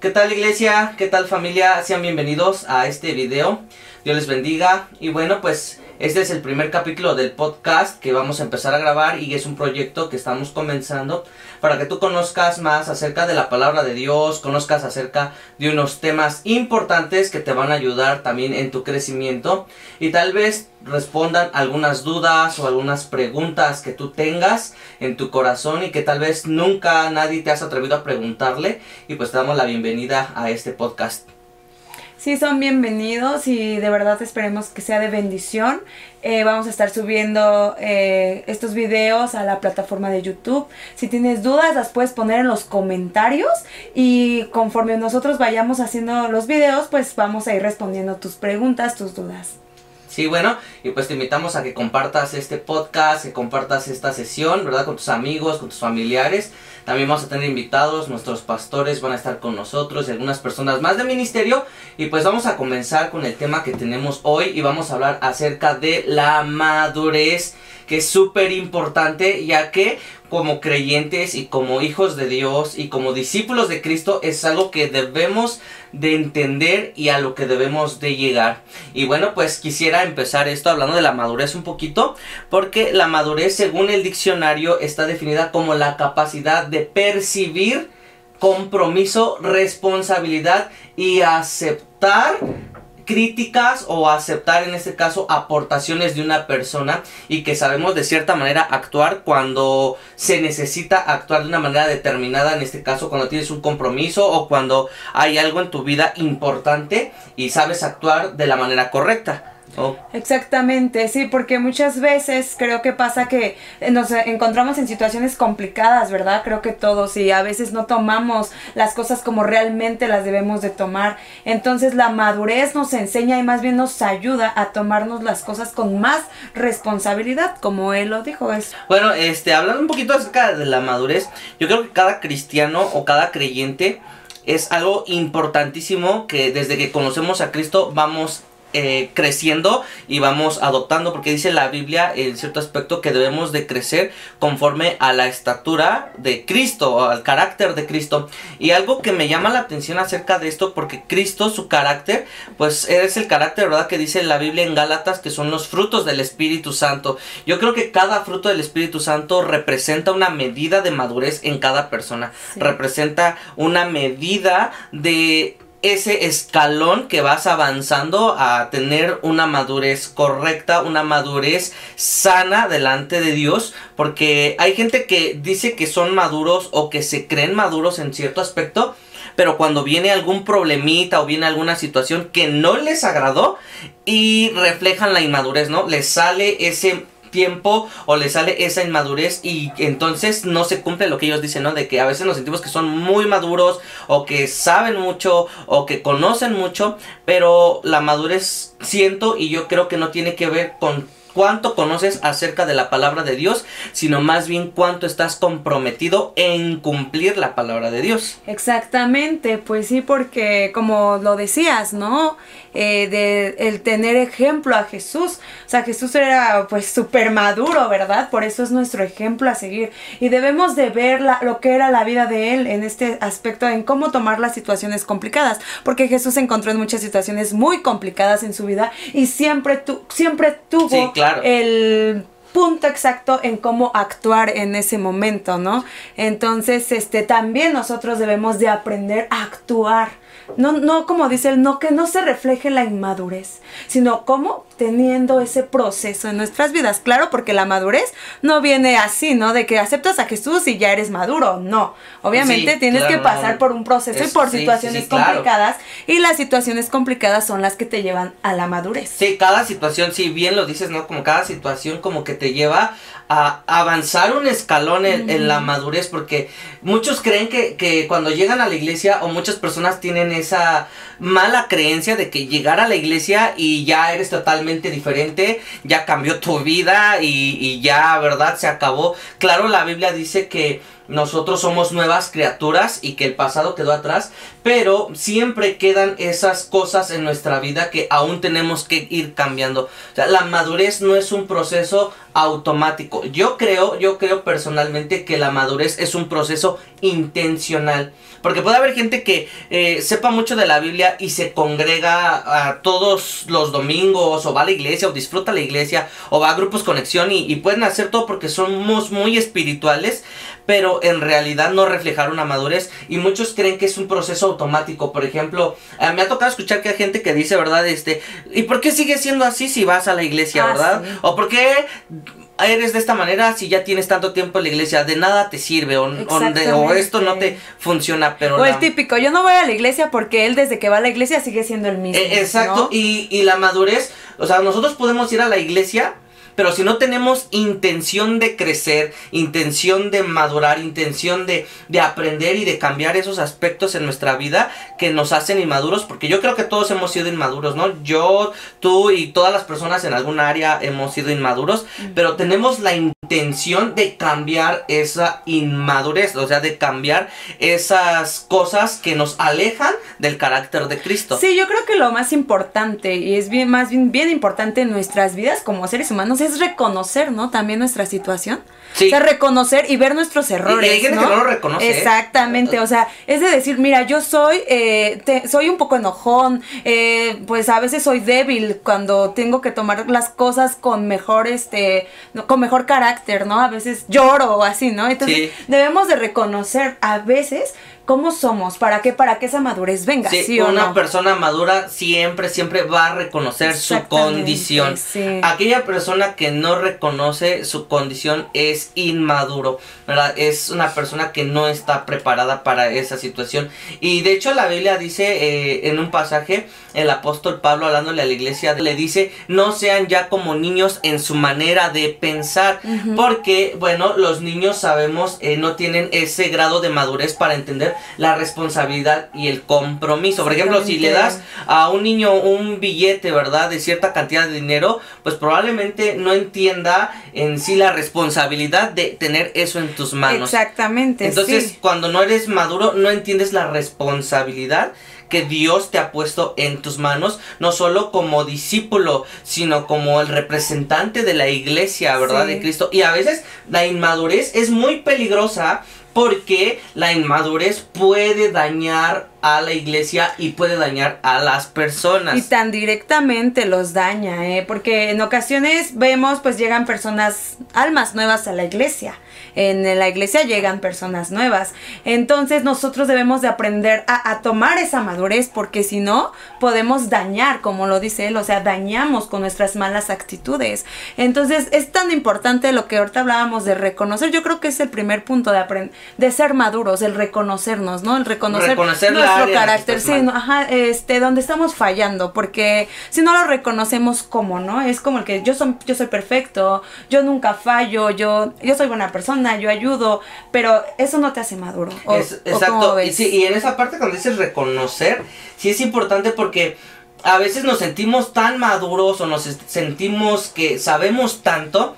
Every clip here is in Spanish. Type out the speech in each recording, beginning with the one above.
¿Qué tal iglesia? ¿Qué tal familia? Sean bienvenidos a este video. Dios les bendiga. Y bueno, pues este es el primer capítulo del podcast que vamos a empezar a grabar y es un proyecto que estamos comenzando para que tú conozcas más acerca de la palabra de Dios, conozcas acerca de unos temas importantes que te van a ayudar también en tu crecimiento y tal vez respondan algunas dudas o algunas preguntas que tú tengas en tu corazón y que tal vez nunca nadie te has atrevido a preguntarle y pues te damos la bienvenida a este podcast. Sí, son bienvenidos y de verdad esperemos que sea de bendición. Eh, vamos a estar subiendo eh, estos videos a la plataforma de YouTube. Si tienes dudas, las puedes poner en los comentarios y conforme nosotros vayamos haciendo los videos, pues vamos a ir respondiendo tus preguntas, tus dudas. Sí, bueno, y pues te invitamos a que compartas este podcast, que compartas esta sesión, ¿verdad? Con tus amigos, con tus familiares. También vamos a tener invitados, nuestros pastores van a estar con nosotros y algunas personas más de ministerio. Y pues vamos a comenzar con el tema que tenemos hoy y vamos a hablar acerca de la madurez, que es súper importante, ya que como creyentes y como hijos de Dios y como discípulos de Cristo es algo que debemos de entender y a lo que debemos de llegar. Y bueno, pues quisiera empezar esto hablando de la madurez un poquito, porque la madurez según el diccionario está definida como la capacidad de percibir compromiso, responsabilidad y aceptar críticas o aceptar en este caso aportaciones de una persona y que sabemos de cierta manera actuar cuando se necesita actuar de una manera determinada, en este caso cuando tienes un compromiso o cuando hay algo en tu vida importante y sabes actuar de la manera correcta. Oh. Exactamente, sí, porque muchas veces creo que pasa que nos encontramos en situaciones complicadas, ¿verdad? Creo que todos y a veces no tomamos las cosas como realmente las debemos de tomar. Entonces la madurez nos enseña y más bien nos ayuda a tomarnos las cosas con más responsabilidad, como él lo dijo. Es. Bueno, este, hablando un poquito acerca de la madurez, yo creo que cada cristiano o cada creyente es algo importantísimo que desde que conocemos a Cristo vamos eh, creciendo y vamos adoptando porque dice la Biblia en cierto aspecto que debemos de crecer conforme a la estatura de Cristo o al carácter de Cristo. Y algo que me llama la atención acerca de esto porque Cristo su carácter pues es el carácter verdad que dice la Biblia en Gálatas que son los frutos del Espíritu Santo. Yo creo que cada fruto del Espíritu Santo representa una medida de madurez en cada persona. Representa una medida de ese escalón que vas avanzando a tener una madurez correcta, una madurez sana delante de Dios, porque hay gente que dice que son maduros o que se creen maduros en cierto aspecto, pero cuando viene algún problemita o viene alguna situación que no les agradó y reflejan la inmadurez, ¿no? Les sale ese tiempo o le sale esa inmadurez y entonces no se cumple lo que ellos dicen, ¿no? De que a veces nos sentimos que son muy maduros o que saben mucho o que conocen mucho, pero la madurez siento y yo creo que no tiene que ver con cuánto conoces acerca de la palabra de Dios, sino más bien cuánto estás comprometido en cumplir la palabra de Dios. Exactamente, pues sí, porque como lo decías, ¿no? Eh, de el tener ejemplo a Jesús. O sea, Jesús era pues súper maduro, ¿verdad? Por eso es nuestro ejemplo a seguir. Y debemos de ver lo que era la vida de él en este aspecto, en cómo tomar las situaciones complicadas. Porque Jesús se encontró en muchas situaciones muy complicadas en su vida y siempre, tu, siempre tuvo el punto exacto en cómo actuar en ese momento, ¿no? Entonces, este, también nosotros debemos de aprender a actuar no, no como dice él, no que no se refleje la inmadurez, sino como teniendo ese proceso en nuestras vidas. Claro, porque la madurez no viene así, ¿no? De que aceptas a Jesús y ya eres maduro. No. Obviamente tienes que pasar por un proceso y por situaciones complicadas. Y las situaciones complicadas son las que te llevan a la madurez. Sí, cada situación, si bien lo dices, ¿no? Como cada situación como que te lleva a avanzar un escalón en, la madurez, porque muchos creen que, que, cuando llegan a la iglesia, o muchas personas tienen esa mala creencia de que llegar a la iglesia y ya eres totalmente diferente, ya cambió tu vida y, y ya, ¿verdad? Se acabó. Claro, la Biblia dice que nosotros somos nuevas criaturas y que el pasado quedó atrás, pero siempre quedan esas cosas en nuestra vida que aún tenemos que ir cambiando. O sea, la madurez no es un proceso automático. Yo creo, yo creo personalmente que la madurez es un proceso intencional. Porque puede haber gente que eh, sepa mucho de la Biblia y se congrega a todos los domingos o va a la iglesia o disfruta la iglesia o va a grupos conexión y, y pueden hacer todo porque somos muy espirituales, pero en realidad no reflejar una madurez y muchos creen que es un proceso automático. Por ejemplo, eh, me ha tocado escuchar que hay gente que dice, ¿verdad? Este, ¿y por qué sigue siendo así si vas a la iglesia, Ah, verdad? sí. O por qué eres de esta manera si ya tienes tanto tiempo en la iglesia, de nada te sirve o, o de- o esto no te funciona, pero O la- el típico, yo no voy a la iglesia porque él desde que va a la iglesia sigue siendo el mismo. Eh, exacto, ¿no? y, y la madurez, o sea, nosotros podemos ir a la iglesia, pero si no tenemos intención de crecer, intención de madurar, intención de, de aprender y de cambiar esos aspectos en nuestra vida que nos hacen inmaduros, porque yo creo que todos hemos sido inmaduros, ¿no? Yo, tú y todas las personas en algún área hemos sido inmaduros, pero tenemos la intención de cambiar esa inmadurez, o sea, de cambiar esas cosas que nos alejan del carácter de Cristo. Sí, yo creo que lo más importante, y es bien, más bien, bien importante en nuestras vidas como seres humanos, es reconocer, ¿no? También nuestra situación. Sí. O sea, reconocer y ver nuestros errores. Y hay gente ¿no? que no lo reconoce, ¿eh? Exactamente, o sea, es de decir, mira, yo soy, eh, te- soy un poco enojón, eh, pues a veces soy débil cuando tengo que tomar las cosas con mejor, este, con mejor carácter, ¿no? A veces lloro o así, ¿no? Entonces, Sí. debemos de reconocer a veces cómo somos, para que, para que esa madurez venga, Sí, ¿sí, o una no? persona madura siempre, siempre va a reconocer su condición. sí. Aquella persona que no reconoce su condición es inmaduro, ¿verdad? Es una persona que no está preparada para esa situación. Y de hecho la Biblia dice eh, en un pasaje, el apóstol Pablo hablándole a la iglesia, le dice, no sean ya como niños en su manera de pensar, porque, bueno, los niños sabemos, eh, no tienen ese grado de madurez para entender la responsabilidad y el compromiso. Por ejemplo, si le das a un niño un billete, ¿verdad? De cierta cantidad de dinero, pues probablemente no entienda en sí la responsabilidad de tener eso en tus manos. Exactamente, Entonces, sí. cuando no eres maduro, no entiendes la responsabilidad que Dios te ha puesto en tus manos, no solo como discípulo, sino como el representante de la iglesia, ¿verdad? Sí. De Cristo. Y a veces la inmadurez es muy peligrosa porque la inmadurez puede dañar a la iglesia y puede dañar a las personas. Y tan directamente los daña, ¿eh? Porque en ocasiones vemos, pues llegan personas, almas nuevas a la iglesia. En la iglesia llegan personas nuevas. Entonces nosotros debemos de aprender a, a tomar esa madurez porque si no podemos dañar, como lo dice él, o sea, dañamos con nuestras malas actitudes. Entonces es tan importante lo que ahorita hablábamos de reconocer. Yo creo que es el primer punto de aprender, de ser maduros, el reconocernos, ¿no? El reconocer, nuestro carácter, sí, no, ajá, este, donde estamos fallando, porque si no lo reconocemos como, ¿no? Es como el que yo soy, yo soy perfecto, yo nunca fallo, yo, yo soy buena persona, yo ayudo, pero eso no te hace maduro. ¿o- Es- o exacto. Y, sí, y en esa parte cuando dices reconocer, sí es importante porque a veces nos sentimos tan maduros o nos sentimos que sabemos tanto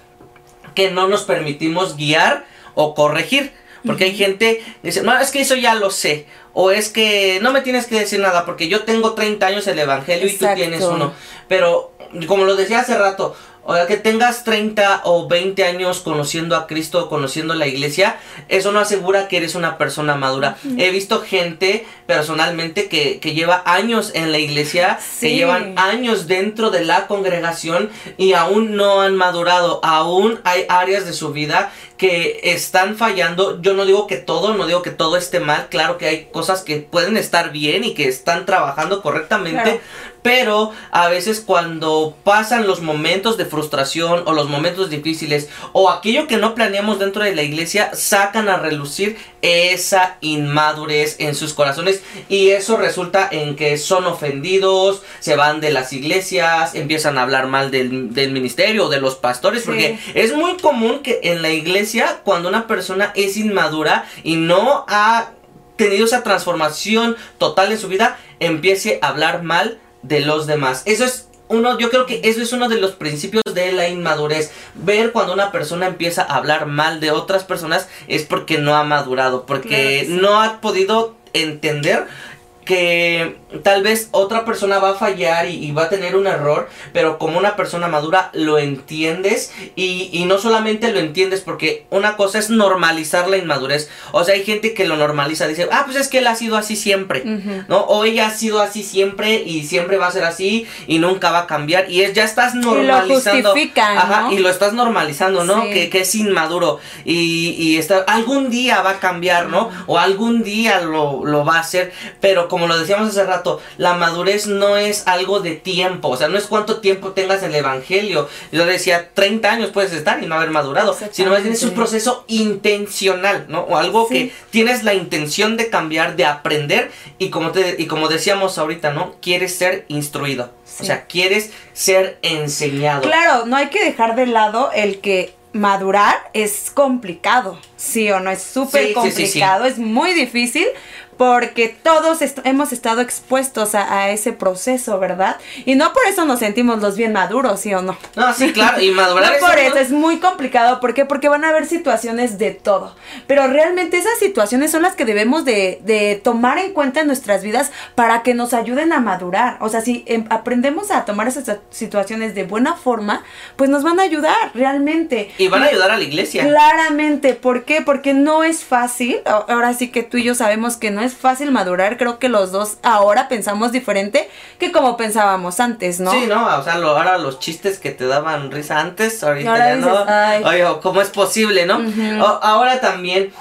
que no nos permitimos guiar o corregir. Porque hay gente que dice, no, es que eso ya lo sé. O es que no me tienes que decir nada porque yo tengo 30 años el Evangelio y tú tienes uno. Pero, como lo decía hace rato, o sea, que tengas 30 o 20 años conociendo a Cristo, conociendo la iglesia, eso no asegura que eres una persona madura. He visto gente personalmente que, que lleva años en la iglesia, que llevan años dentro de la congregación y aún no han madurado. Aún hay áreas de su vida que están fallando. Yo no digo que todo, no digo que todo esté mal. Claro que hay cosas que pueden estar bien y que están trabajando correctamente. Claro. Pero a veces cuando pasan los momentos de frustración o los momentos difíciles o aquello que no planeamos dentro de la iglesia, sacan a relucir esa inmadurez en sus corazones y eso resulta en que son ofendidos, se van de las iglesias, empiezan a hablar mal del, del ministerio de los pastores, Sí. porque es muy común que en la iglesia cuando una persona es inmadura y no ha tenido esa transformación total en su vida, empiece a hablar mal de los demás. Eso es uno, yo creo que eso es uno de los principios de la inmadurez. Ver cuando una persona empieza a hablar mal de otras personas es porque no ha madurado, porque Claro que sí. no ha podido entender que tal vez otra persona va a fallar y, va a tener un error, pero como una persona madura lo entiendes y, y, no solamente lo entiendes porque una cosa es normalizar la inmadurez, o sea, hay gente que lo normaliza, dice, ah, pues es que él ha sido así siempre, ¿no? O ella ha sido así siempre y siempre va a ser así y nunca va a cambiar y es, ya estás normalizando. Y lo ajá, y lo estás normalizando, ¿no? Que, que, es inmaduro y, y está, algún día va a cambiar, ¿no? O algún día lo, lo va a hacer, pero como lo decíamos hace rato, la madurez no es algo de tiempo, o sea, no es cuánto tiempo tengas el evangelio. Yo decía, 30 años puedes estar y no haber madurado, sino más bien es un proceso intencional, ¿no? O algo que tienes la intención de cambiar, de aprender y como te y como decíamos ahorita, ¿no? Quieres ser instruido. O sea, quieres ser enseñado. Claro, no hay que dejar de lado el que madurar es complicado, sí o no, es súper complicado, es muy difícil, porque todos hemos estado expuestos a, ese proceso, ¿verdad? Y no por eso nos sentimos los bien maduros, ¿sí o no? No, sí, claro, y madurar no por eso, es muy complicado, ¿por qué? Porque van a haber situaciones de todo, pero realmente esas situaciones son las que debemos de, de tomar en cuenta en nuestras vidas para que nos ayuden a madurar, o sea, si em, aprendemos a tomar esas situaciones de buena forma, pues nos van a ayudar realmente. Y van a ayudar a la iglesia. Claramente, ¿por qué? Porque no es fácil, ahora sí que tú y yo sabemos que no es fácil madurar, creo que los dos ahora pensamos diferente que como pensábamos antes, ¿no? Sí, no, o sea, ahora los chistes que te daban risa antes, ahorita ya no. Oye, ¿cómo es posible, no? ahora también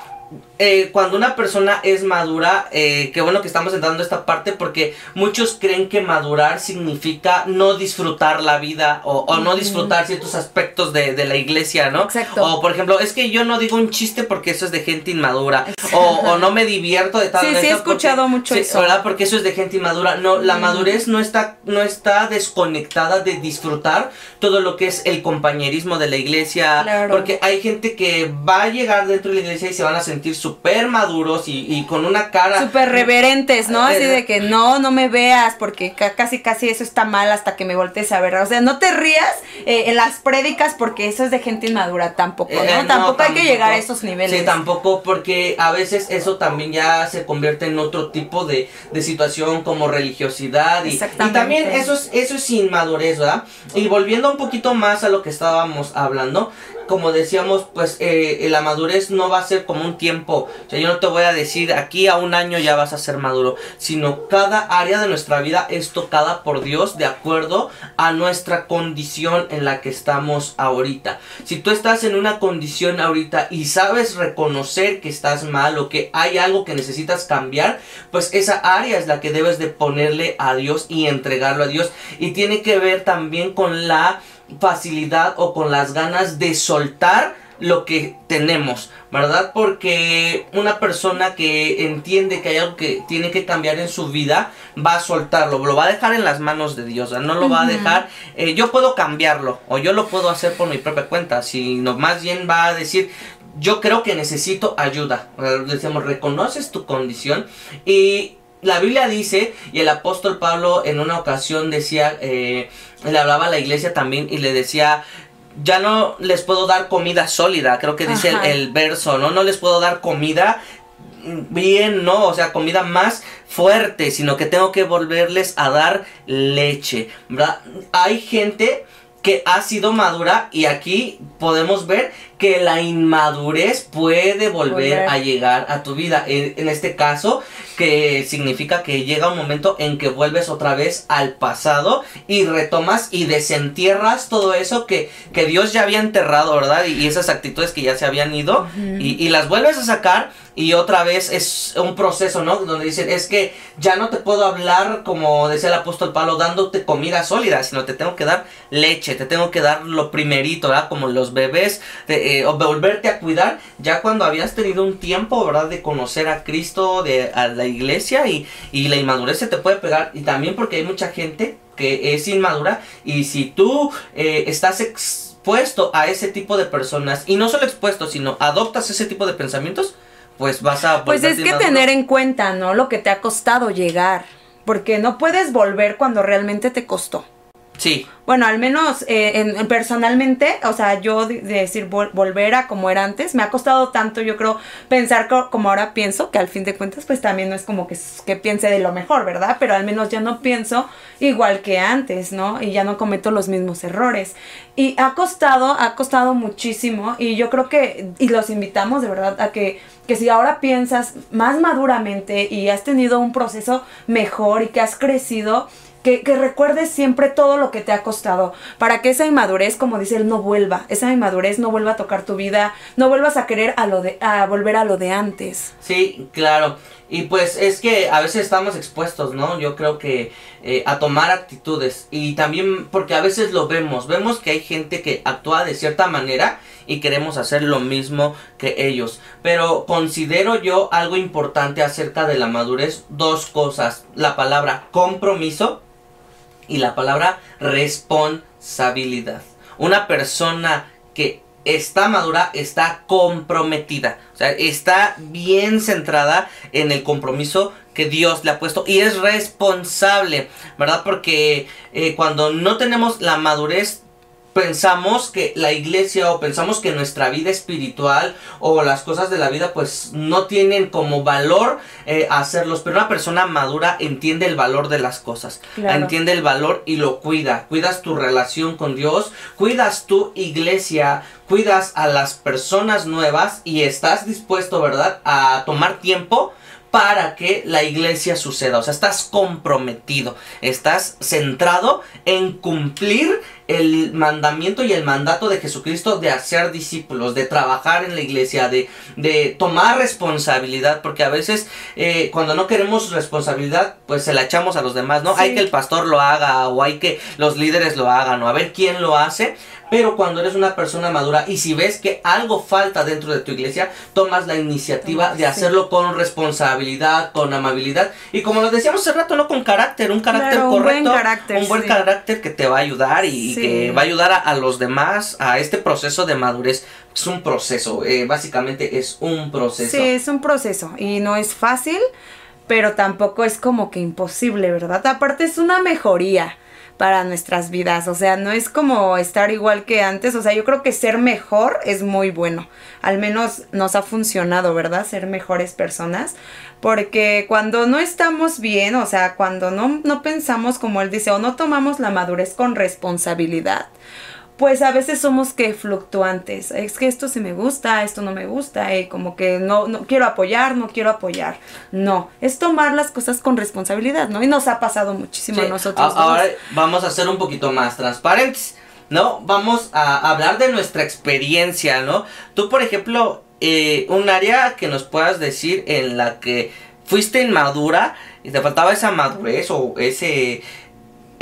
eh, cuando una persona es madura, eh, qué bueno que estamos entrando a esta parte porque muchos creen que madurar significa no disfrutar la vida o, no disfrutar ciertos aspectos de, la iglesia, ¿no? Exacto. O por ejemplo, es que yo no digo un chiste porque eso es de gente inmadura. O, no me divierto de tal Sí, sí, he escuchado mucho eso. ¿Verdad? Porque eso es de gente inmadura. No, la madurez no está, no está desconectada de disfrutar todo lo que es el compañerismo de la iglesia. Claro. Porque hay gente que va a llegar dentro de la iglesia y se van a sentir su súper maduros y, con una cara... Súper reverentes, ¿no? Así de que no, no me veas porque casi casi eso está mal hasta que me voltees a ver. O sea, no te rías eh, en las prédicas porque eso es de gente inmadura tampoco, ¿no? Eh, tampoco, hay que llegar a esos niveles. Sí, tampoco porque a veces eso también ya se convierte en otro tipo de, situación como religiosidad y, y también eso es, eso es inmadurez, ¿verdad? Y volviendo un poquito más a lo que estábamos hablando, como decíamos, pues eh, la madurez no va a ser como un tiempo. O sea, yo no te voy a decir aquí a un año ya vas a ser maduro, sino cada área de nuestra vida es tocada por Dios de acuerdo a nuestra condición en la que estamos ahorita. Si tú estás en una condición ahorita y sabes reconocer que estás mal o que hay algo que necesitas cambiar, pues esa área es la que debes de ponerle a Dios y entregarlo a Dios. Y tiene que ver también con la facilidad o con las ganas de soltar lo que tenemos, ¿verdad? Porque una persona que entiende que hay algo que tiene que cambiar en su vida, va a soltarlo, lo va a dejar en las manos de Dios, no lo va a dejar, eh, yo puedo cambiarlo o yo lo puedo hacer por mi propia cuenta, sino más bien va a decir, yo creo que necesito ayuda, decimos, reconoces tu condición y la Biblia dice, y el apóstol Pablo en una ocasión decía, eh, le hablaba a la iglesia también y le decía, ya no les puedo dar comida sólida, creo que dice el, verso, ¿no? No les puedo dar comida bien, ¿no? O sea, comida más fuerte, sino que tengo que volverles a dar leche, ¿verdad? Hay gente que ha sido madura y aquí podemos ver que la inmadurez puede volver, a llegar a tu vida. En, este caso, que significa que llega un momento en que vuelves otra vez al pasado y retomas y desentierras todo eso que, que Dios ya había enterrado, ¿verdad? Y, esas actitudes que ya se habían ido y, y las vuelves a sacar y otra vez es un proceso, ¿no? Donde dicen, es que ya no te puedo hablar, como decía el apóstol Pablo, dándote comida sólida, sino te tengo que dar leche, te tengo que dar lo primerito, ¿verdad? Como los bebés, eh, o volverte a cuidar, ya cuando habías tenido un tiempo, ¿verdad? De conocer a Cristo, de a la iglesia, y, y la inmadurez se te puede pegar, y también porque hay mucha gente que es inmadura, y si tú eh, estás expuesto a ese tipo de personas, y no solo expuesto, sino adoptas ese tipo de pensamientos, pues vas a... Pues es que tener en cuenta, ¿no? Lo que te ha costado llegar, porque no puedes volver cuando realmente te costó. Sí. Bueno, al menos eh, en, personalmente, o sea, yo de, decir volver a como era antes, me ha costado tanto, yo creo, pensar como ahora pienso, que al fin de cuentas, pues también no es como que, que piense de lo mejor, ¿verdad? Pero al menos ya no pienso igual que antes, ¿no? Y ya no cometo los mismos errores. Y ha costado, ha costado muchísimo, y yo creo que, y los invitamos de verdad a que que si ahora piensas más maduramente y has tenido un proceso mejor y que has crecido, que, recuerdes siempre todo lo que te ha costado, para que esa inmadurez, como dice él, no vuelva, esa inmadurez no vuelva a tocar tu vida, no vuelvas a querer a lo de, a volver a lo de antes. Sí, claro. Y pues es que a veces estamos expuestos, ¿no? Yo creo que eh, a tomar actitudes. Y también porque a veces lo vemos. Vemos que hay gente que actúa de cierta manera y queremos hacer lo mismo que ellos. Pero considero yo algo importante acerca de la madurez. Dos cosas. La palabra compromiso y la palabra responsabilidad. Una persona que está madura, está comprometida. O sea, está bien centrada en el compromiso que Dios le ha puesto y es responsable, ¿verdad? Porque eh, cuando no tenemos la madurez pensamos que la iglesia o pensamos que nuestra vida espiritual o las cosas de la vida pues no tienen como valor eh, hacerlos. Pero una persona madura entiende el valor de las cosas. Entiende el valor y lo cuida. Cuidas tu relación con Dios cuidas tu iglesia cuidas a las personas nuevas y estás dispuesto verdad a tomar tiempo para que la iglesia suceda. O sea, estás comprometido, estás centrado en cumplir el mandamiento y el mandato de Jesucristo de hacer discípulos, de trabajar en la iglesia, de, de tomar responsabilidad, porque a veces eh, cuando no queremos responsabilidad, pues se la echamos a los demás, ¿no? Hay que el pastor lo haga o hay que los líderes lo hagan o a ver quién lo hace, pero cuando eres una persona madura y si ves que algo falta dentro de tu iglesia, tomas la iniciativa de hacerlo con responsabilidad, con amabilidad y como lo decíamos hace rato, no con carácter, un carácter correcto, un buen carácter, un buen carácter que te va a ayudar y, que va a ayudar a, los demás a este proceso de madurez. Es un proceso, eh, básicamente es un proceso. Sí, es un proceso y no es fácil, pero tampoco es como que imposible, ¿verdad? Aparte es una mejoría para nuestras vidas. O sea, no es como estar igual que antes. O sea, yo creo que ser mejor es muy bueno. Al menos nos ha funcionado, ¿verdad? Ser mejores personas. Porque cuando no estamos bien, o sea, cuando no, no pensamos como él dice, o no tomamos la madurez con responsabilidad, pues a veces somos que fluctuantes. Es que esto sí me gusta, esto no me gusta, y como que no, no quiero apoyar, no quiero apoyar. No, es tomar las cosas con responsabilidad, ¿no? Y nos ha pasado muchísimo a nosotros. ahora vamos a ser un poquito más transparentes, ¿no? Vamos a hablar de nuestra experiencia, ¿no? Tú, por ejemplo, eh, un área que nos puedas decir en la que fuiste inmadura y te faltaba esa madurez o ese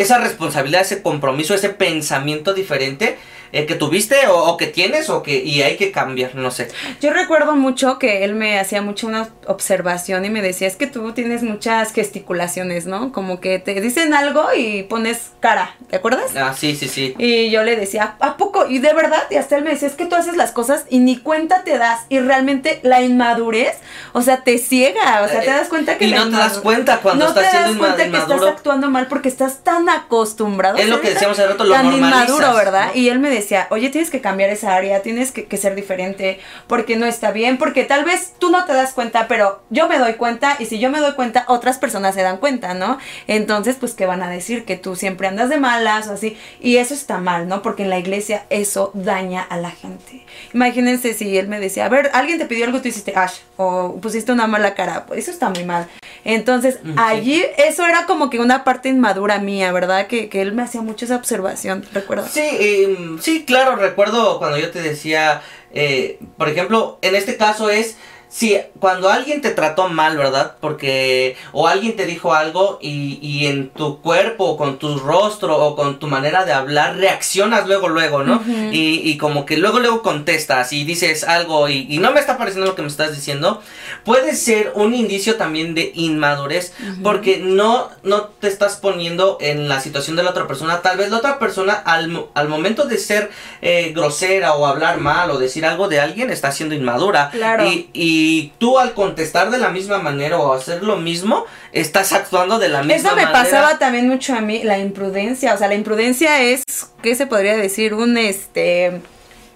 esa responsabilidad, ese compromiso, ese pensamiento diferente eh, que tuviste o, que tienes o que y hay que cambiar, no sé. Yo recuerdo mucho que él me hacía mucho una observación y me decía, es que tú tienes muchas gesticulaciones, ¿no? Como que te dicen algo y pones cara, ¿te acuerdas? Ah, sí, sí, sí. Y yo le decía, ¿a poco? Y de verdad, y hasta él me decía, es que tú haces las cosas y ni cuenta te das y realmente la inmadurez, o sea, te ciega, o sea, te eh, das cuenta que... Y no te das cuenta cuando estás siendo No te das cuenta que estás actuando mal porque estás tan acostumbrado. Es lo que decíamos hace rato, lo tan inmaduro, ¿verdad? Y él me decía, decía, oye, tienes que cambiar esa área, tienes que, ser diferente, porque no está bien, porque tal vez tú no te das cuenta, pero yo me doy cuenta, y si yo me doy cuenta, otras personas se dan cuenta, ¿no? Entonces, pues, ¿qué van a decir? Que tú siempre andas de malas o así, y eso está mal, ¿no? Porque en la iglesia eso daña a la gente. Imagínense si él me decía, a ver, alguien te pidió algo, tú hiciste ash, o pusiste una mala cara, pues eso está muy mal. Entonces, allí, eso era como que una parte inmadura mía, ¿verdad? Que, que él me hacía mucho esa observación, ¿recuerdas? Sí, eh, sí, claro, recuerdo cuando yo te decía, eh, por ejemplo, en este caso es si cuando alguien te trató mal, ¿verdad? Porque o alguien te dijo algo y, y, en tu cuerpo, con tu rostro o con tu manera de hablar, reaccionas luego, luego, ¿no? y, y, como que luego, luego contestas y dices algo y, y, no me está pareciendo lo que me estás diciendo, puede ser un indicio también de inmadurez porque no, no te estás poniendo en la situación de la otra persona. Tal vez la otra persona al, al momento de ser eh, grosera o hablar mal o decir algo de alguien está siendo inmadura. Claro. y y tú al contestar de la misma manera o hacer lo mismo, estás actuando de la misma Eso me manera. pasaba también mucho a mí, la imprudencia. O sea, la imprudencia es, ¿qué se podría decir? Un este.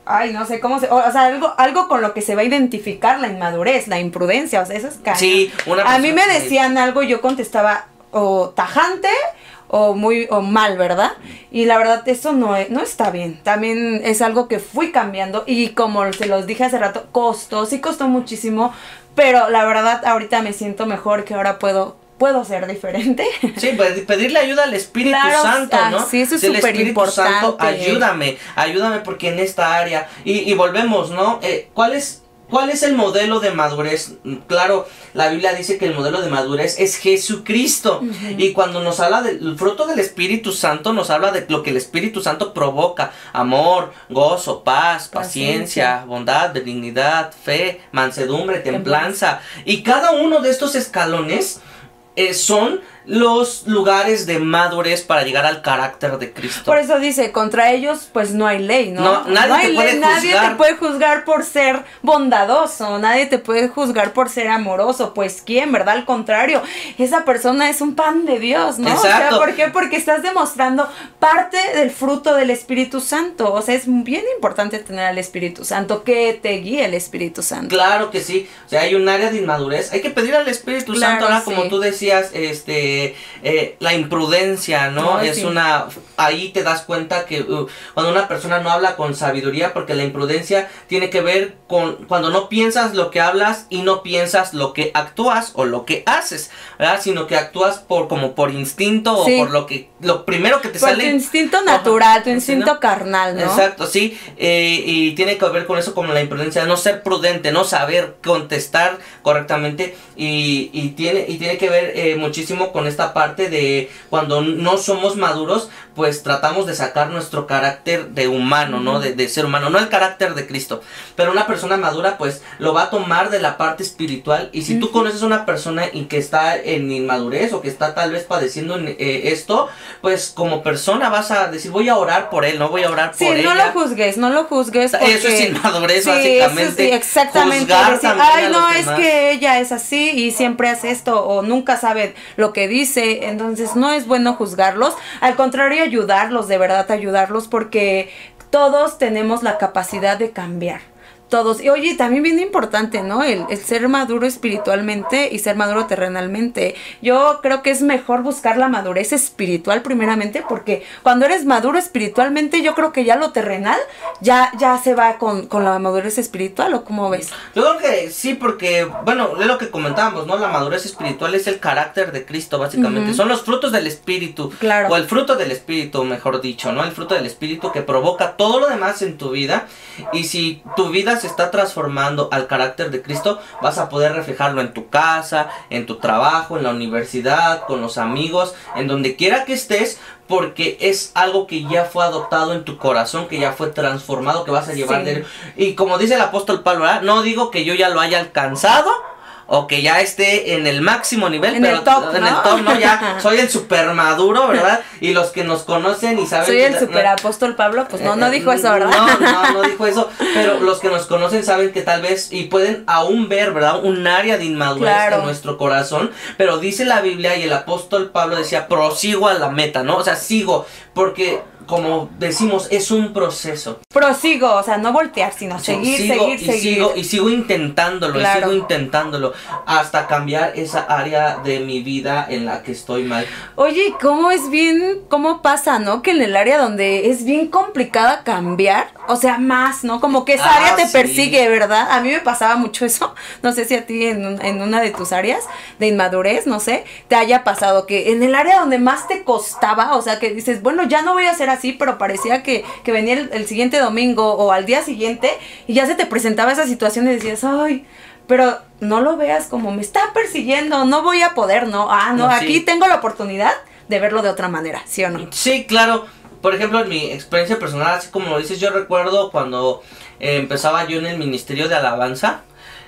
Ay, no sé cómo se. O sea, algo, algo con lo que se va a identificar la inmadurez, la imprudencia. O sea, eso es cañón. Sí, una A mí me decían algo yo contestaba o tajante o muy o mal, ¿verdad? Y la verdad eso no es- no está bien. También es algo que fui cambiando y como se los dije hace rato, costó, sí costó muchísimo, pero la verdad ahorita me siento mejor que ahora puedo puedo ser diferente. Sí, pues, pedirle ayuda al Espíritu Claro Santo, ¿no? sí, eso es súper Espíritu Santo, ayúdame, ayúdame porque en esta área. Y, y volvemos, ¿no? Eh, ¿Cuál es ¿Cuál es el modelo de madurez? Claro, la Biblia dice que el modelo de madurez es Jesucristo. Y cuando nos habla del fruto del Espíritu Santo, nos habla de lo que el Espíritu Santo provoca. Amor, gozo, paz, paciencia, Paciencia. bondad, benignidad, fe, mansedumbre, templanza. Y cada uno de estos escalones eh, son los lugares de madurez para llegar al carácter de Cristo. Por eso dice, contra ellos pues no hay ley, ¿no? No, nadie hay te puede ley, nadie te puede juzgar por ser bondadoso, nadie te puede juzgar por ser amoroso, pues quién, ¿verdad? Al contrario, esa persona es un pan de Dios, ¿no? O sea. ¿por qué? Porque estás demostrando parte del fruto del Espíritu Santo, o sea, es bien importante tener al Espíritu Santo, que te guíe el Espíritu Santo. Claro que sí. O sea, hay un área de inmadurez. Hay que pedir al Espíritu Claro, Santo, ahora, como tú decías, este, eh, la imprudencia, ¿no? Ay, es sí. una, ahí te das cuenta que uh, cuando una persona no habla con sabiduría, porque la imprudencia tiene que ver con cuando no piensas lo que hablas y no piensas lo que actúas o lo que haces, ¿verdad? Sino que actúas por como por instinto Sí. o por lo que, lo primero que te Por sale. tu instinto natural, tu instinto ¿no? carnal, ¿no? Exacto, sí, eh, y tiene que ver con eso como la imprudencia, no ser prudente, no saber contestar correctamente y, y tiene y tiene que ver eh, muchísimo con esta parte de cuando no somos maduros, pues tratamos de sacar nuestro carácter de humano, ¿no? De, de ser humano, no el carácter de Cristo, pero una persona madura pues lo va a tomar de la parte espiritual y si tú conoces a una persona y que está en inmadurez o que está tal vez padeciendo en, eh, esto, pues como persona vas a decir voy a orar por él, no voy a orar Sí, por no ella. lo juzgues, no lo juzgues. Eso es inmadurez, Sí, básicamente. eso sí, exactamente. Decir, Ay, no, es demás". que ella es así y siempre hace esto o nunca sabe lo que dice. Entonces no es bueno juzgarlos. Al contrario, ayudarlos, de verdad ayudarlos porque todos tenemos la capacidad de cambiar. Todos. Y oye, también bien importante, ¿no? El, el ser maduro espiritualmente y ser maduro terrenalmente. Yo creo que es mejor buscar la madurez espiritual primeramente porque cuando eres maduro espiritualmente yo creo que ya lo terrenal ya, ya se va con, con la madurez espiritual o cómo ves. Yo creo que sí, porque, bueno, es lo que comentábamos, ¿no? La madurez espiritual es el carácter de Cristo, básicamente. Ujú. Son los frutos del Espíritu. Claro. O el fruto del Espíritu, mejor dicho, ¿no? El fruto del Espíritu que provoca todo lo demás en tu vida. Y si tu vida se está transformando al carácter de Cristo, vas a poder reflejarlo en tu casa, en tu trabajo, en la universidad, con los amigos, en donde quiera que estés, porque es algo que ya fue adoptado en tu corazón, que ya fue transformado, que vas a llevar Sí. de y como dice el apóstol Pablo, ¿verdad? no digo que yo ya lo haya alcanzado o que ya esté en el máximo nivel, En pero el top, en ¿no? el top, ¿no? Ya soy el super maduro, ¿verdad? Y los que nos conocen y saben Soy que el no- superapóstol Pablo, pues no, no eh, dijo eso, ¿verdad? No, no, no dijo eso. Pero los que nos conocen saben que tal vez y pueden aún ver, ¿verdad? Un área de inmadurez Claro. en nuestro corazón. Pero dice la Biblia y el apóstol Pablo decía, prosigo a la meta, ¿no? O sea, sigo. Porque, como decimos, es un proceso. Prosigo, o sea, no voltear, sino seguir, sigo, seguir, y seguir. Sigo, y sigo intentándolo, y sigo intentándolo. Hasta cambiar esa área de mi vida en la que estoy mal. Oye, ¿cómo es bien, cómo pasa, no? Que en el área donde es bien complicada cambiar, o sea, más, ¿no? Como que esa Ah, área te sí. persigue, ¿verdad? A mí me pasaba mucho eso. No sé si a ti en, en una de tus áreas de inmadurez, no sé, te haya pasado que en el área donde más te costaba, o sea, que dices, bueno, ya no voy a ser así, pero parecía que, que venía el, el siguiente domingo o al día siguiente y ya se te presentaba esa situación y decías, ay. Pero no lo veas como me está persiguiendo, no voy a poder, no. Ah, no, No, sí. aquí tengo la oportunidad de verlo de otra manera, ¿sí o no? Sí, claro. Por ejemplo, en mi experiencia personal, así como lo dices, yo recuerdo cuando eh, empezaba yo en el ministerio de alabanza.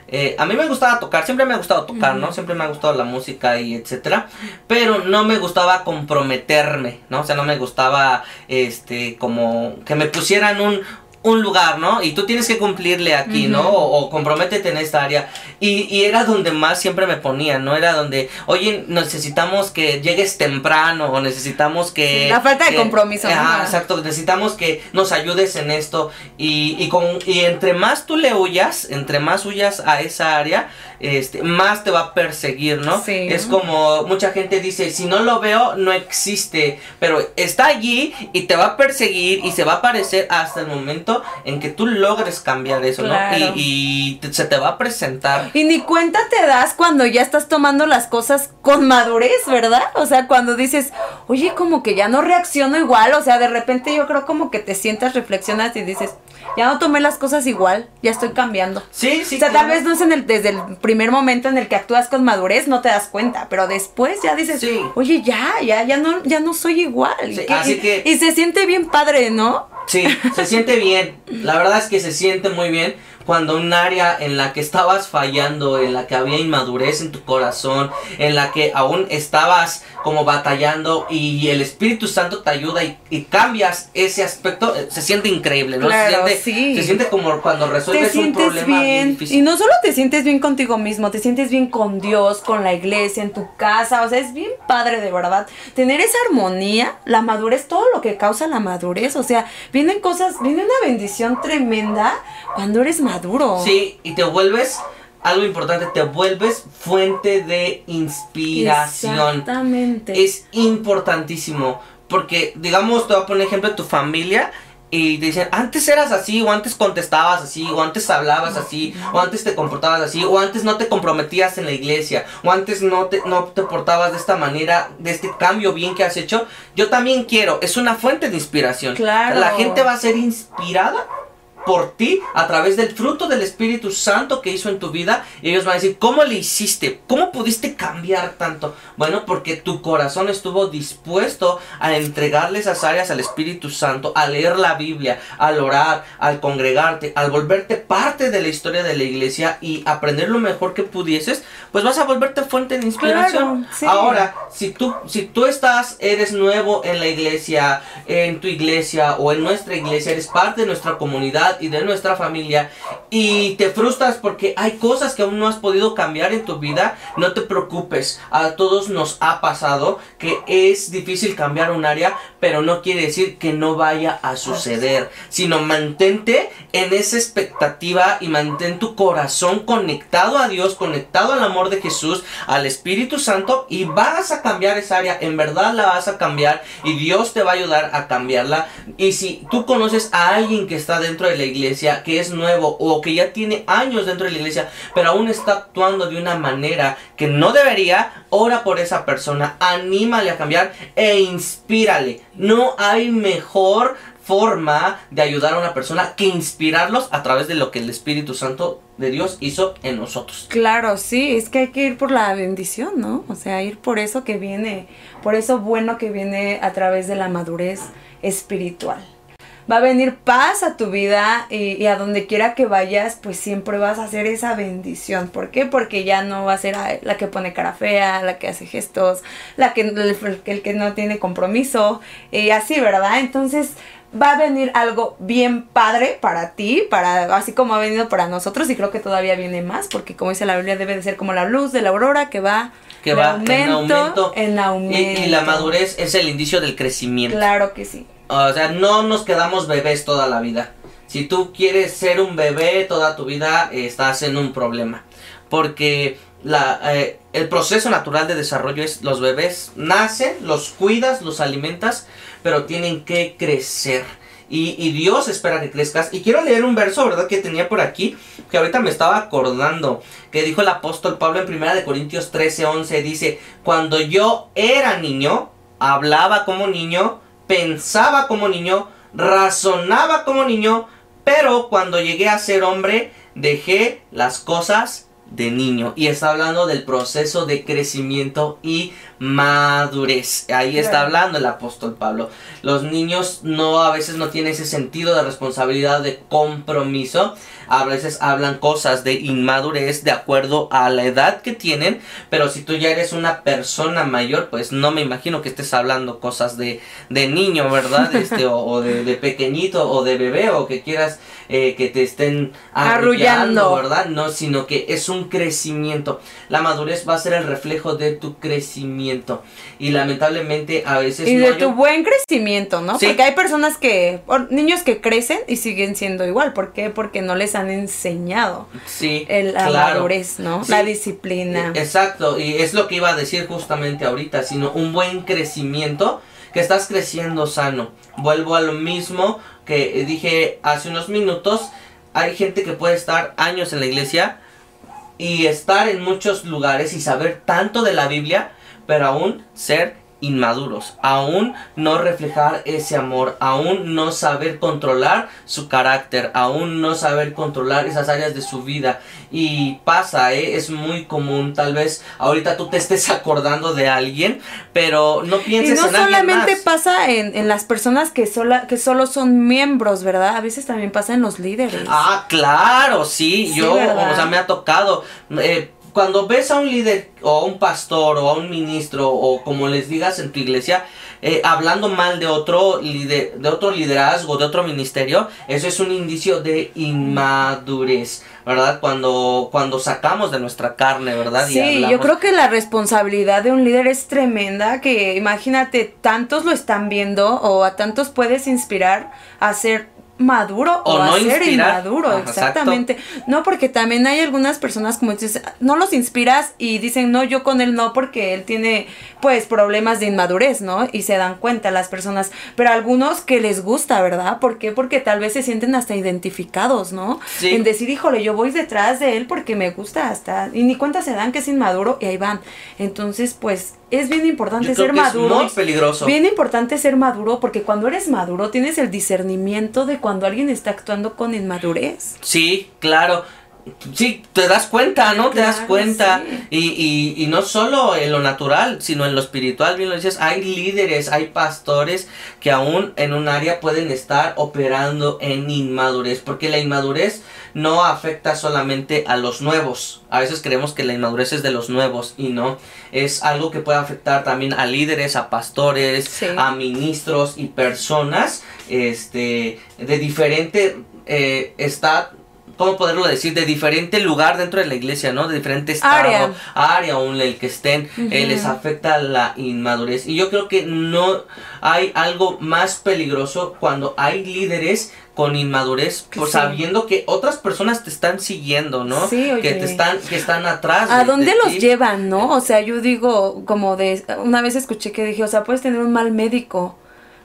Eh, a mí me gustaba tocar, siempre me ha gustado tocar, ¿no? Siempre me ha gustado la música y etcétera. Pero no me gustaba comprometerme, ¿no? O sea, no me gustaba, este, como que me pusieran un, un lugar, ¿no? Y tú tienes que cumplirle aquí, ¿no? O, comprométete en esta área. Y, y, era donde más siempre me ponía, ¿no? Era donde, oye, necesitamos que llegues temprano o necesitamos que... la falta de compromiso. Ah, exacto, necesitamos que nos ayudes en esto. Y, y, con, y entre más tú le huyas, entre más huyas a esa área, este, más te va a perseguir, ¿no? Sí. Es como mucha gente dice, si no lo veo, no existe, pero está allí y te va a perseguir y se va a aparecer hasta el momento en que tú logres cambiar eso, ¿no? Y, se te va a presentar. Y ni cuenta te das cuando ya estás tomando las cosas con madurez, ¿verdad? O sea, cuando dices, oye, como que ya no reacciono igual, o sea, de repente yo creo como que te sientas, reflexionas y dices, ya no tomé las cosas igual, ya estoy cambiando. Sí, sí. O sea, tal vez no es en el, desde el primer momento en el que actúas con madurez, no te das cuenta, pero después ya dices, oye, ya, ya, ya no, ya no soy igual. así que... y se siente bien padre, ¿no? Sí, se siente bien. La verdad es que se siente muy bien cuando un área en la que estabas fallando, en la que había inmadurez en tu corazón, en la que aún estabas como batallando y el Espíritu Santo te ayuda y, cambias ese aspecto, eh, se siente increíble, ¿no? se, siente, sí. se siente como cuando resuelves un problema bien. Y no solo te sientes bien contigo mismo, te sientes bien con Dios, con la iglesia, en tu casa, o sea, es bien padre de verdad. Tener esa armonía, la madurez, todo lo que causa la madurez, o sea, vienen cosas, viene una bendición tremenda cuando eres maduro. Sí, y te vuelves algo importante, te vuelves fuente de inspiración. Exactamente. Es importantísimo. Porque, digamos, te voy a poner ejemplo de tu familia. Y te dicen, antes eras así, o antes contestabas así, o antes hablabas así, o antes te comportabas así, o antes no te comprometías en la iglesia, o antes no te, no te portabas de esta manera, de este cambio bien que has hecho. Yo también quiero, es una fuente de inspiración. Claro. La gente va a ser inspirada por ti a través del fruto del Espíritu Santo que hizo en tu vida. Y ellos van a decir, ¿cómo le hiciste? ¿Cómo pudiste cambiar tanto? Bueno, porque tu corazón estuvo dispuesto a entregarle esas áreas al Espíritu Santo, a leer la Biblia, al orar, al congregarte, al volverte parte de la historia de la iglesia y aprender lo mejor que pudieses, pues vas a volverte fuente de inspiración. Ahora, si tú, si tú estás, eres nuevo en la iglesia, en tu iglesia o en nuestra iglesia, eres parte de nuestra comunidad, y de nuestra familia y te frustras porque hay cosas que aún no has podido cambiar en tu vida, no te preocupes. A todos nos ha pasado que es difícil cambiar un área, pero no quiere decir que no vaya a suceder, sino mantente en esa expectativa y mantén tu corazón conectado a Dios, conectado al amor de Jesús, al Espíritu Santo y vas a cambiar esa área, en verdad la vas a cambiar y Dios te va a ayudar a cambiarla. Y si tú conoces a alguien que está dentro de la iglesia, que es nuevo o que ya tiene años dentro de la iglesia, pero aún está actuando de una manera que no debería, ora por esa persona, anímale a cambiar e inspírale. No hay mejor forma de ayudar a una persona que inspirarlos a través de lo que el Espíritu Santo de Dios hizo en nosotros. Claro, sí, es que hay que ir por la bendición, ¿no? O sea, ir por eso que viene, por eso bueno que viene a través de la madurez espiritual va a venir paz a tu vida y, a donde quiera que vayas, pues siempre vas a hacer esa bendición. ¿Por qué? Porque ya no va a ser la que pone cara fea, la que hace gestos, la que el, que no tiene compromiso y así, ¿verdad? Entonces va a venir algo bien padre para ti, para así como ha venido para nosotros y creo que todavía viene más, porque como dice la Biblia debe de ser como la luz de la aurora que va que va en aumento, en aumento. y la madurez es el indicio del crecimiento. Claro que sí. O sea, no nos quedamos bebés toda la vida. Si tú quieres ser un bebé toda tu vida, estás en un problema. Porque la, eh, el proceso natural de desarrollo es los bebés nacen, los cuidas, los alimentas, pero tienen que crecer. Y, y, Dios espera que crezcas. Y quiero leer un verso, ¿verdad? Que tenía por aquí, que ahorita me estaba acordando, que dijo el apóstol Pablo en 1 Corintios 13, 11, dice, cuando yo era niño, hablaba como niño, pensaba como niño, razonaba como niño, pero cuando llegué a ser hombre, dejé las cosas de niño. Y está hablando del proceso de crecimiento y madurez. Ahí está hablando el apóstol Pablo. Los niños no a veces no tienen ese sentido de responsabilidad, de compromiso. a veces hablan cosas de inmadurez de acuerdo a la edad que tienen, pero si tú ya eres una persona mayor, pues no me imagino que estés hablando cosas de, de niño, ¿verdad? Este, o, de, de, pequeñito o de bebé o que quieras eh, que te estén arrullando, ¿verdad? No, sino que es un crecimiento. La madurez va a ser el reflejo de tu crecimiento y lamentablemente a veces... Y de tu buen crecimiento, ¿no? Porque hay personas que, niños que crecen y siguen siendo igual. ¿Por qué? Porque no les han enseñado sí, el, la madurez, ¿no? La disciplina. E, exacto, y es lo que iba a decir justamente ahorita, sino un buen crecimiento que estás creciendo sano. Vuelvo a lo mismo que dije hace unos minutos. Hay gente que puede estar años en la iglesia y estar en muchos lugares y saber tanto de la Biblia, pero aún ser inmaduros, aún no reflejar ese amor, aún no saber controlar su carácter, aún no saber controlar esas áreas de su vida. Y pasa, ¿eh? es muy común, tal vez ahorita tú te estés acordando de alguien, pero no pienses y no solamente pasa en, las personas que, sola, que solo son miembros, ¿verdad? A veces también pasa en los líderes. Ah, claro, sí, yo, o sea, me ha tocado. Eh, cuando ves a un líder o a un pastor o a un ministro o como les digas en tu iglesia, eh, hablando mal de otro, de otro liderazgo, de otro ministerio, eso es un indicio de inmadurez, ¿verdad? Cuando, cuando sacamos de nuestra carne, ¿verdad? Sí, yo creo que la responsabilidad de un líder es tremenda, que imagínate, tantos lo están viendo o a tantos puedes inspirar a ser maduro o, a ser inmaduro, exactamente. No, porque también hay algunas personas como dices, no los inspiras y dicen, no, yo con él no, porque él tiene pues problemas de inmadurez, ¿no? Y se dan cuenta las personas, pero algunos que les gusta, ¿verdad? ¿Por qué? Porque tal vez se sienten hasta identificados, ¿no? En decir, híjole, yo voy detrás de él porque me gusta hasta, y ni cuenta se dan que es inmaduro y ahí van. Entonces, pues es bien importante ser maduro. Es muy peligroso. Bien importante ser maduro porque cuando eres maduro tienes el discernimiento de cuando alguien está actuando con inmadurez. Sí, claro. Sí, te das cuenta, ¿no? te das cuenta. Y, y, y, no solo en lo natural, sino en lo espiritual, bien lo dices, hay líderes, hay pastores que aún en un área pueden estar operando en inmadurez, porque la inmadurez no afecta solamente a los nuevos. A veces creemos que la inmadurez es de los nuevos y no, es algo que puede afectar también a líderes, a pastores, a ministros y personas este, de diferente eh, ¿cómo poderlo decir? De diferente lugar dentro de la iglesia, ¿no? De diferente estado, área, área en el que estén, eh, les afecta la inmadurez. Y yo creo que no hay algo más peligroso cuando hay líderes con inmadurez, por sabiendo que otras personas te están siguiendo, ¿no? Sí, Que te están, que están atrás. ¿A dónde los llevan, no? O sea, yo digo, como de, una vez escuché que dije, o sea, puedes tener un mal médico,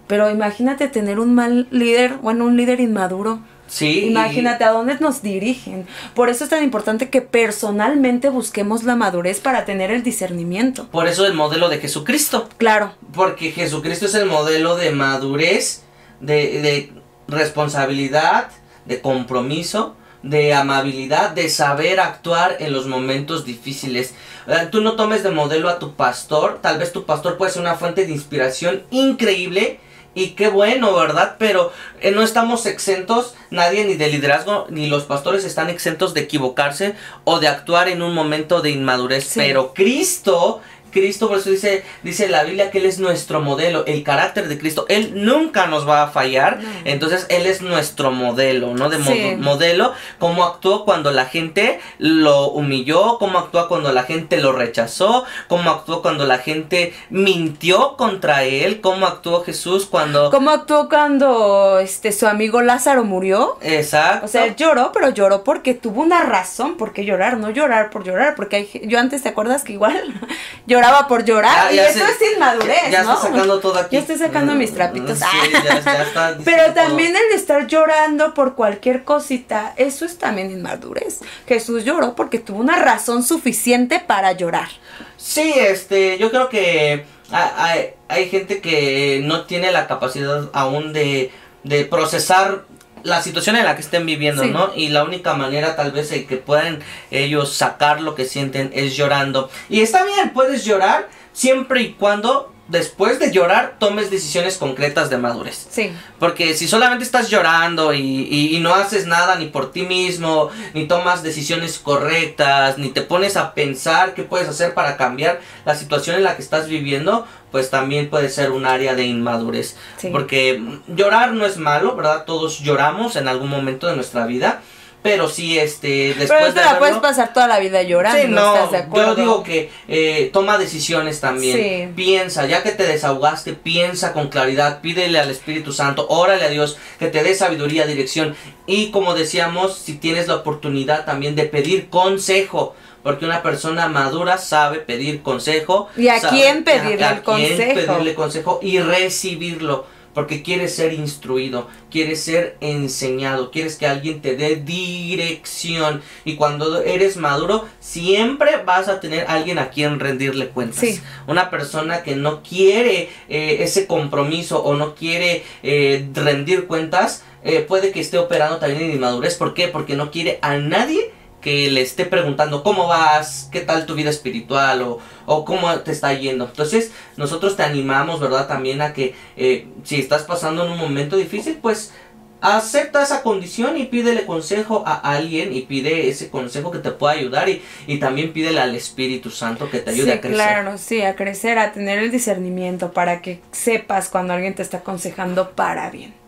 pero imagínate tener un mal líder, bueno, un líder inmaduro. Sí. Imagínate a dónde nos dirigen. Por eso es tan importante que personalmente busquemos la madurez para tener el discernimiento. Por eso el modelo de Jesucristo. Claro. Porque Jesucristo es el modelo de madurez, de, de responsabilidad, de compromiso, de amabilidad, de saber actuar en los momentos difíciles. Eh, tú no tomes de modelo a tu pastor, tal vez tu pastor puede ser una fuente de inspiración increíble y qué bueno, ¿verdad? Pero eh, no estamos exentos, nadie ni de liderazgo ni los pastores están exentos de equivocarse o de actuar en un momento de inmadurez. Pero Cristo Cristo, por eso dice, dice la Biblia que Él es nuestro modelo, el carácter de Cristo, Él nunca nos va a fallar, entonces Él es nuestro modelo, ¿no? De modelo, cómo actuó cuando la gente lo humilló, cómo actuó cuando la gente lo rechazó, cómo actuó cuando la gente mintió contra Él, cómo actuó Jesús cuando... Cómo actuó cuando este, su amigo Lázaro murió. Exacto. O sea, lloró, pero lloró porque tuvo una razón por qué llorar, no llorar por llorar, porque hay, yo antes, ¿te acuerdas que igual yo lloraba por llorar. y eso es inmadurez, ya ¿no? estoy sacando todo aquí. Ya estoy sacando mis trapitos. Sí, ya, ya está Pero también el estar llorando por cualquier cosita, eso es también inmadurez. Jesús lloró porque tuvo una razón suficiente para llorar. Sí, este, yo creo que hay, hay gente que no tiene la capacidad aún de, de procesar la situación en la que estén viviendo, ¿no? Y la única manera tal vez de que puedan ellos sacar lo que sienten es llorando. Y está bien, puedes llorar siempre y cuando después de llorar tomes decisiones concretas de madurez. Sí. Porque si solamente estás llorando y, y, y, no haces nada ni por ti mismo, ni tomas decisiones correctas, ni te pones a pensar qué puedes hacer para cambiar la situación en la que estás viviendo, pues también puede ser un área de inmadurez. Sí. Porque llorar no es malo, ¿verdad? Todos lloramos en algún momento de nuestra vida. Pero sí, este, después Pero no te de la puedes pasar toda la vida llorando, Sí, no, ¿estás de acuerdo? yo digo que eh, toma decisiones también. Sí. Piensa, ya que te desahogaste, piensa con claridad, pídele al Espíritu Santo, órale a Dios que te dé sabiduría, dirección. Y como decíamos, si tienes la oportunidad también de pedir consejo. Porque una persona madura sabe pedir consejo. ¿Y a sabe quién pedirle a el quién consejo? pedirle consejo y recibirlo. Porque quieres ser instruido, quieres ser enseñado, quieres que alguien te dé dirección. Y cuando eres maduro, siempre vas a tener alguien a quien rendirle cuentas. Sí. Una persona que no quiere eh, ese compromiso o no quiere eh, rendir cuentas, eh, puede que esté operando también en inmadurez. ¿Por qué? Porque no quiere a nadie que le esté preguntando cómo vas, qué tal tu vida espiritual o, o cómo te está yendo. Entonces, nosotros te animamos, ¿verdad? También a que eh, si estás pasando en un momento difícil, pues acepta esa condición y pídele consejo a alguien y pide ese consejo que te pueda ayudar y, y también pídele al Espíritu Santo que te ayude sí, a crecer. claro, sí, a crecer, a tener el discernimiento para que sepas cuando alguien te está aconsejando para bien.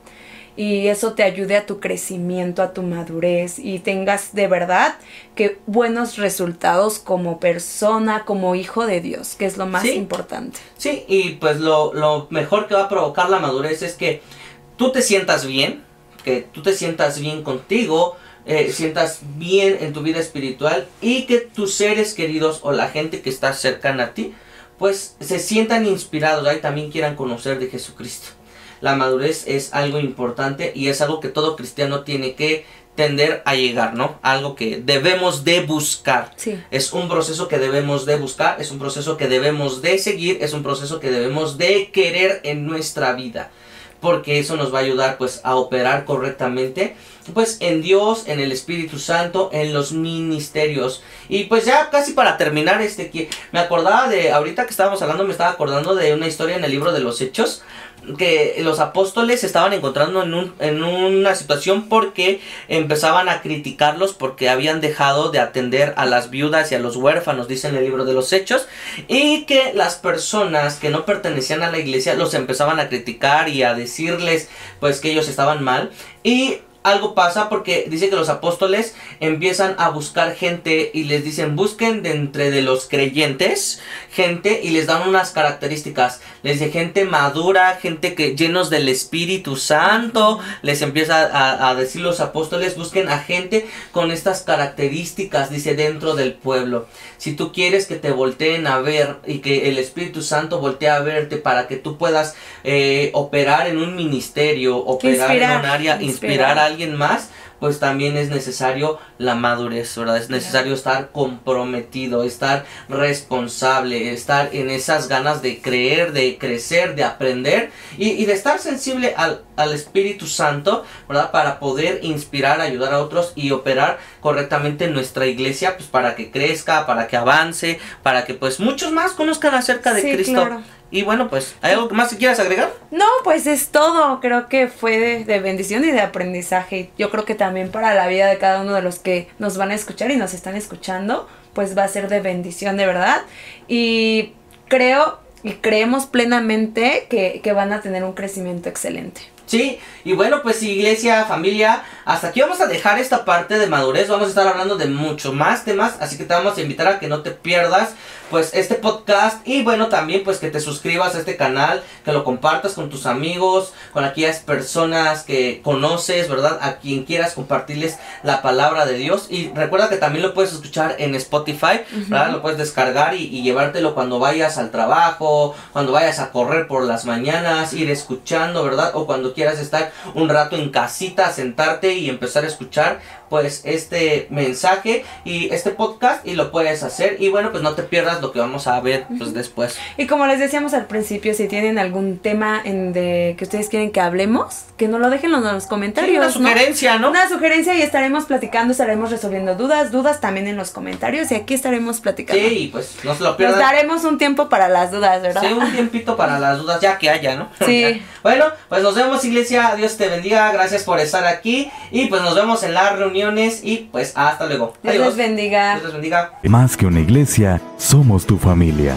Y eso te ayude a tu crecimiento, a tu madurez y tengas de verdad que buenos resultados como persona, como hijo de Dios, que es lo más Sí. importante. Sí, y pues lo, lo mejor que va a provocar la madurez es que tú te sientas bien, que tú te sientas bien contigo, eh, sientas bien en tu vida espiritual y que tus seres queridos o la gente que está cercana a ti, pues se sientan inspirados y también quieran conocer de Jesucristo. La madurez es algo importante y es algo que todo cristiano tiene que tender a llegar, ¿no? Algo que debemos de buscar. Sí. Es un proceso que debemos de buscar, es un proceso que debemos de seguir, es un proceso que debemos de querer en nuestra vida. Porque eso nos va a ayudar pues a operar correctamente pues en Dios, en el Espíritu Santo, en los ministerios. Y pues ya casi para terminar este que me acordaba de ahorita que estábamos hablando me estaba acordando de una historia en el libro de los Hechos que los apóstoles se estaban encontrando en, un, en una situación porque empezaban a criticarlos porque habían dejado de atender a las viudas y a los huérfanos, dice en el libro de los hechos, y que las personas que no pertenecían a la iglesia los empezaban a criticar y a decirles pues que ellos estaban mal y algo pasa porque dice que los apóstoles empiezan a buscar gente y les dicen busquen de entre de los creyentes gente y les dan unas características. Les dice gente madura gente que llenos del Espíritu Santo. Les empieza a, a decir los apóstoles busquen a gente con estas características dice dentro del pueblo. Si tú quieres que te volteen a ver y que el Espíritu Santo voltee a verte para que tú puedas eh, operar en un ministerio operar Inspirar, en un área inspirar. inspirar. a alguien más, pues también es necesario la madurez, ¿verdad? Es necesario estar comprometido, estar responsable, estar en esas ganas de creer, de crecer, de aprender y, y de estar sensible al, al Espíritu Santo, ¿verdad? Para poder inspirar, ayudar a otros y operar correctamente en nuestra iglesia, pues para que crezca, para que avance, para que pues muchos más conozcan acerca de Sí, Cristo. claro. Y bueno, pues, ¿hay algo más que quieras agregar? No, pues es todo. Creo que fue de, de bendición y de aprendizaje. Yo creo que también para la vida de cada uno de los que nos van a escuchar y nos están escuchando, pues va a ser de bendición de verdad. Y creo y creemos plenamente que, que van a tener un crecimiento excelente. Sí, y bueno, pues iglesia, familia, hasta aquí vamos a dejar esta parte de madurez, vamos a estar hablando de mucho más temas, así que te vamos a invitar a que no te pierdas pues este podcast y bueno, también pues que te suscribas a este canal, que lo compartas con tus amigos, con aquellas personas que conoces, ¿verdad? A quien quieras compartirles la palabra de Dios y recuerda que también lo puedes escuchar en Spotify, ¿verdad? Lo puedes descargar y, y llevártelo cuando vayas al trabajo, cuando vayas a correr por las mañanas, ir escuchando, ¿verdad? O cuando quieras estar un rato en casita, sentarte y empezar a escuchar, pues este mensaje y este podcast y lo puedes hacer y bueno pues no te pierdas lo que vamos a ver pues después. Y como les decíamos al principio, si tienen algún tema en de que ustedes quieren que hablemos, que nos lo dejen en los comentarios. una sugerencia, ¿no? Una sugerencia y estaremos platicando, estaremos resolviendo dudas, dudas también en los comentarios y aquí estaremos platicando. Sí, pues no se lo pierdan. Nos daremos un tiempo para las dudas, ¿verdad? Sí, un tiempito para las dudas ya que haya, ¿no? Sí. bueno, pues nos vemos iglesia, Dios te bendiga, gracias por estar aquí y pues nos vemos en las y pues hasta luego. Dios les bendiga. Dios les bendiga. Más que una iglesia, somos tu familia.